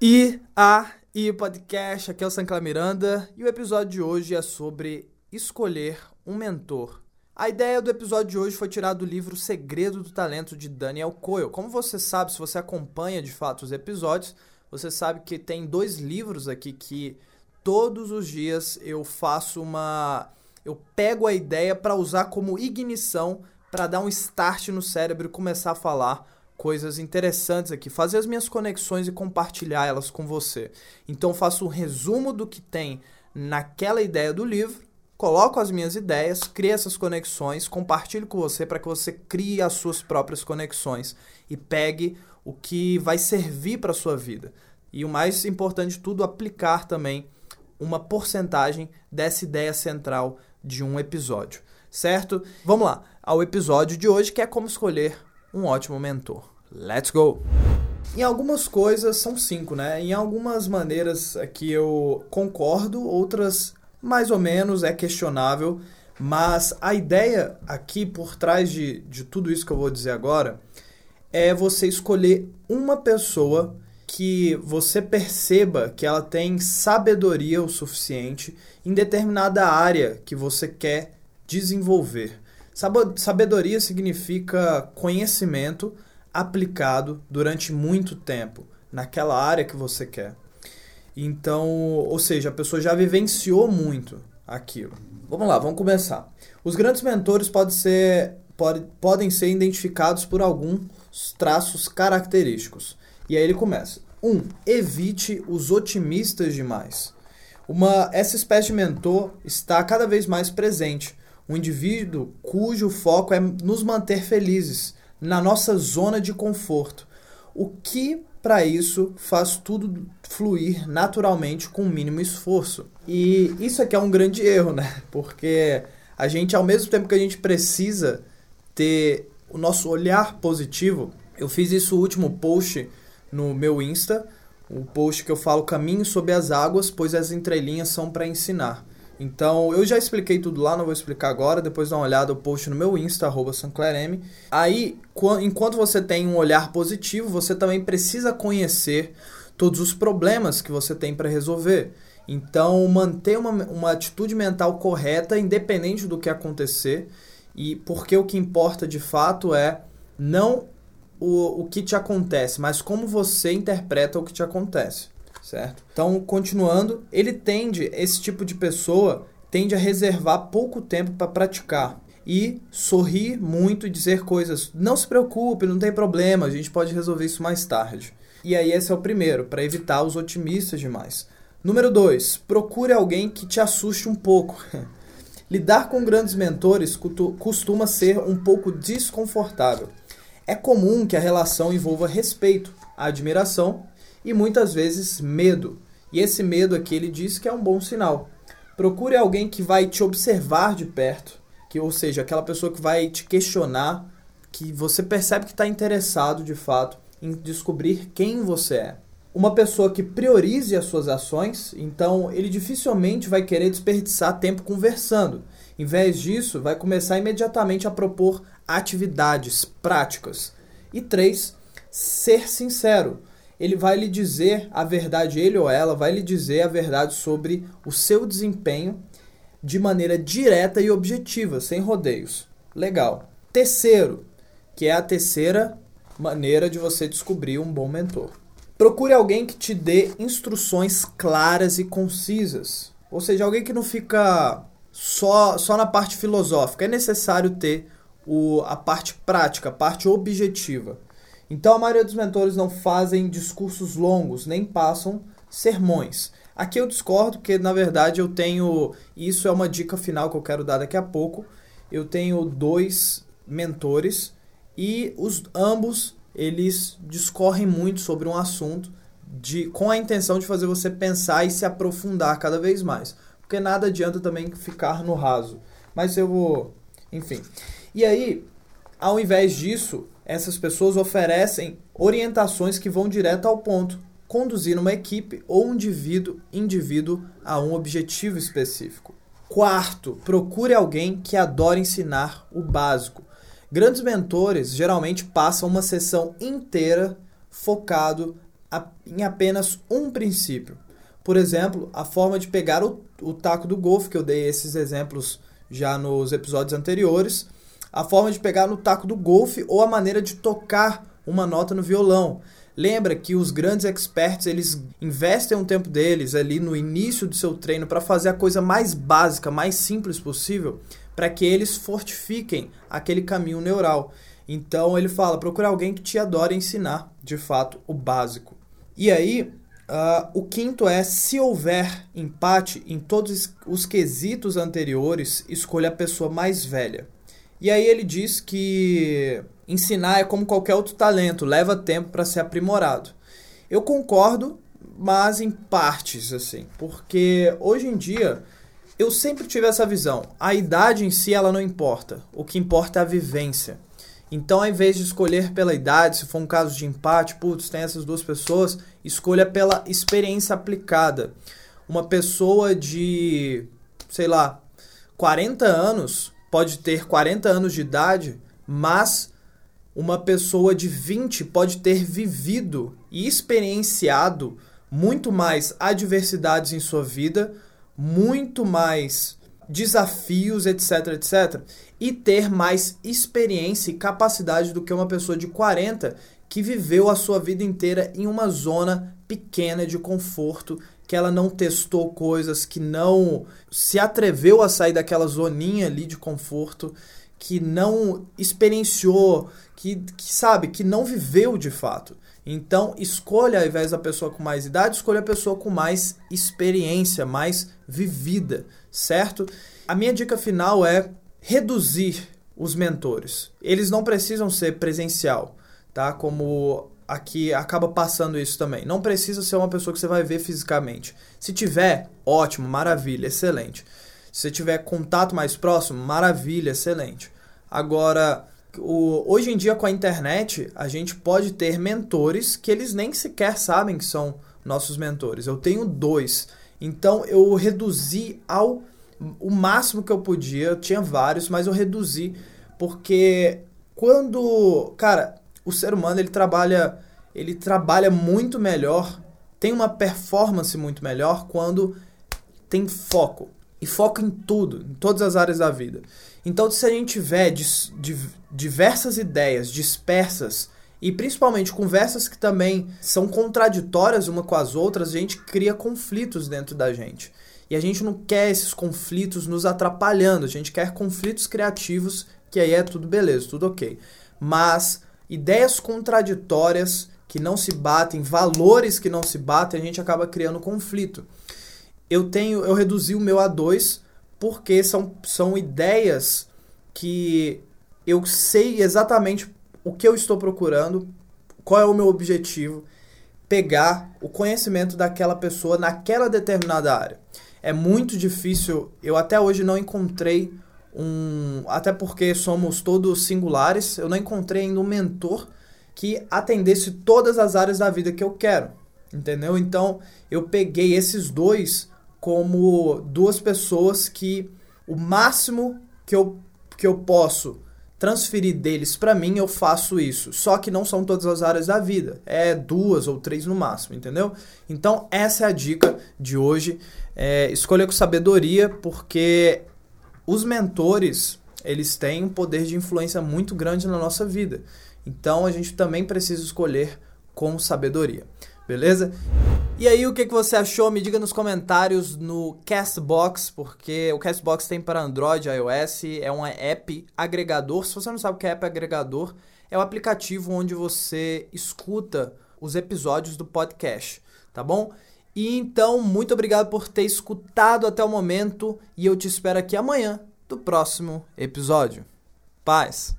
E a e podcast, aqui é o Sancla Miranda e o episódio de hoje é sobre escolher um mentor. A ideia do episódio de hoje foi tirada do livro Segredo do Talento de Daniel Coyle. Como você sabe, se você acompanha de fato os episódios, você sabe que tem dois livros aqui que todos os dias eu faço uma eu pego a ideia para usar como ignição para dar um start no cérebro e começar a falar coisas interessantes aqui, fazer as minhas conexões e compartilhar elas com você. Então faço um resumo do que tem naquela ideia do livro, coloco as minhas ideias, crio essas conexões, compartilho com você para que você crie as suas próprias conexões e pegue o que vai servir para sua vida. E o mais importante de tudo, aplicar também uma porcentagem dessa ideia central de um episódio, certo? Vamos lá ao episódio de hoje que é como escolher um ótimo mentor. Let's go! Em algumas coisas são cinco, né? Em algumas maneiras aqui eu concordo, outras mais ou menos é questionável, mas a ideia aqui por trás de, de tudo isso que eu vou dizer agora é você escolher uma pessoa que você perceba que ela tem sabedoria o suficiente em determinada área que você quer desenvolver. Sabedoria significa conhecimento aplicado durante muito tempo naquela área que você quer. Então, ou seja, a pessoa já vivenciou muito aquilo. Vamos lá, vamos começar. Os grandes mentores podem ser, pode, podem ser identificados por alguns traços característicos. E aí ele começa. 1. Um, evite os otimistas demais. Uma, essa espécie de mentor está cada vez mais presente um indivíduo cujo foco é nos manter felizes, na nossa zona de conforto. O que para isso faz tudo fluir naturalmente com o mínimo esforço. E isso aqui é um grande erro, né? Porque a gente, ao mesmo tempo que a gente precisa ter o nosso olhar positivo, eu fiz isso no último post no meu Insta, o post que eu falo caminho sob as águas, pois as entrelinhas são para ensinar. Então, eu já expliquei tudo lá, não vou explicar agora. Depois dá uma olhada, eu post no meu Insta, arroba Sanclerm. Aí, enquanto você tem um olhar positivo, você também precisa conhecer todos os problemas que você tem para resolver. Então, manter uma, uma atitude mental correta, independente do que acontecer. E porque o que importa de fato é não o, o que te acontece, mas como você interpreta o que te acontece certo? Então, continuando, ele tende, esse tipo de pessoa tende a reservar pouco tempo para praticar e sorrir muito e dizer coisas. Não se preocupe, não tem problema, a gente pode resolver isso mais tarde. E aí, esse é o primeiro, para evitar os otimistas demais. Número 2. Procure alguém que te assuste um pouco. Lidar com grandes mentores costuma ser um pouco desconfortável. É comum que a relação envolva respeito, admiração e muitas vezes medo. E esse medo aqui ele diz que é um bom sinal. Procure alguém que vai te observar de perto, que ou seja, aquela pessoa que vai te questionar, que você percebe que está interessado de fato em descobrir quem você é. Uma pessoa que priorize as suas ações, então ele dificilmente vai querer desperdiçar tempo conversando. Em vez disso, vai começar imediatamente a propor atividades práticas. E três, ser sincero ele vai lhe dizer a verdade, ele ou ela vai lhe dizer a verdade sobre o seu desempenho de maneira direta e objetiva, sem rodeios. Legal. Terceiro, que é a terceira maneira de você descobrir um bom mentor. Procure alguém que te dê instruções claras e concisas. Ou seja, alguém que não fica só, só na parte filosófica. É necessário ter o, a parte prática, a parte objetiva. Então a maioria dos mentores não fazem discursos longos, nem passam sermões. Aqui eu discordo, porque na verdade eu tenho. Isso é uma dica final que eu quero dar daqui a pouco. Eu tenho dois mentores e os ambos eles discorrem muito sobre um assunto de, com a intenção de fazer você pensar e se aprofundar cada vez mais. Porque nada adianta também ficar no raso. Mas eu vou. Enfim. E aí, ao invés disso, essas pessoas oferecem orientações que vão direto ao ponto, conduzir uma equipe ou um indivíduo, indivíduo a um objetivo específico. Quarto, procure alguém que adore ensinar o básico. Grandes mentores geralmente passam uma sessão inteira focado em apenas um princípio. Por exemplo, a forma de pegar o, o taco do golfe, que eu dei esses exemplos já nos episódios anteriores, a forma de pegar no taco do golfe ou a maneira de tocar uma nota no violão. Lembra que os grandes experts, eles investem um tempo deles ali no início do seu treino para fazer a coisa mais básica, mais simples possível, para que eles fortifiquem aquele caminho neural. Então ele fala, procure alguém que te adore ensinar, de fato, o básico. E aí, Uh, o quinto é: se houver empate em todos os quesitos anteriores, escolha a pessoa mais velha. E aí ele diz que ensinar é como qualquer outro talento, leva tempo para ser aprimorado. Eu concordo, mas em partes, assim, porque hoje em dia eu sempre tive essa visão. A idade em si ela não importa, o que importa é a vivência. Então, ao invés de escolher pela idade, se for um caso de empate, putz, tem essas duas pessoas, escolha pela experiência aplicada. Uma pessoa de, sei lá, 40 anos pode ter 40 anos de idade, mas uma pessoa de 20 pode ter vivido e experienciado muito mais adversidades em sua vida, muito mais desafios, etc, etc, e ter mais experiência e capacidade do que uma pessoa de 40 que viveu a sua vida inteira em uma zona pequena de conforto, que ela não testou coisas, que não se atreveu a sair daquela zoninha ali de conforto, que não experienciou, que, que sabe, que não viveu de fato. Então, escolha, ao invés da pessoa com mais idade, escolha a pessoa com mais experiência, mais vivida, certo? A minha dica final é reduzir os mentores. Eles não precisam ser presencial, tá? Como aqui acaba passando isso também. Não precisa ser uma pessoa que você vai ver fisicamente. Se tiver, ótimo, maravilha, excelente. Se você tiver contato mais próximo, maravilha, excelente. Agora, o, hoje em dia com a internet, a gente pode ter mentores que eles nem sequer sabem que são nossos mentores. Eu tenho dois. Então eu reduzi ao o máximo que eu podia. Eu tinha vários, mas eu reduzi porque quando, cara, o ser humano ele trabalha, ele trabalha muito melhor, tem uma performance muito melhor quando tem foco. E foco em tudo, em todas as áreas da vida. Então, se a gente tiver diversas ideias dispersas e principalmente conversas que também são contraditórias uma com as outras, a gente cria conflitos dentro da gente. E a gente não quer esses conflitos nos atrapalhando, a gente quer conflitos criativos, que aí é tudo beleza, tudo ok. Mas ideias contraditórias que não se batem, valores que não se batem, a gente acaba criando conflito. Eu tenho, eu reduzi o meu a 2 porque são, são ideias que eu sei exatamente o que eu estou procurando, qual é o meu objetivo, pegar o conhecimento daquela pessoa naquela determinada área. É muito difícil, eu até hoje não encontrei um. Até porque somos todos singulares, eu não encontrei ainda um mentor que atendesse todas as áreas da vida que eu quero. Entendeu? Então eu peguei esses dois como duas pessoas que o máximo que eu, que eu posso transferir deles para mim, eu faço isso. Só que não são todas as áreas da vida. É duas ou três no máximo, entendeu? Então, essa é a dica de hoje. É, escolha com sabedoria, porque os mentores, eles têm um poder de influência muito grande na nossa vida. Então, a gente também precisa escolher com sabedoria. Beleza? E aí, o que, que você achou? Me diga nos comentários no Castbox, porque o Castbox tem para Android iOS, é um app agregador. Se você não sabe o que é app agregador, é o aplicativo onde você escuta os episódios do podcast, tá bom? E então, muito obrigado por ter escutado até o momento e eu te espero aqui amanhã do próximo episódio. Paz!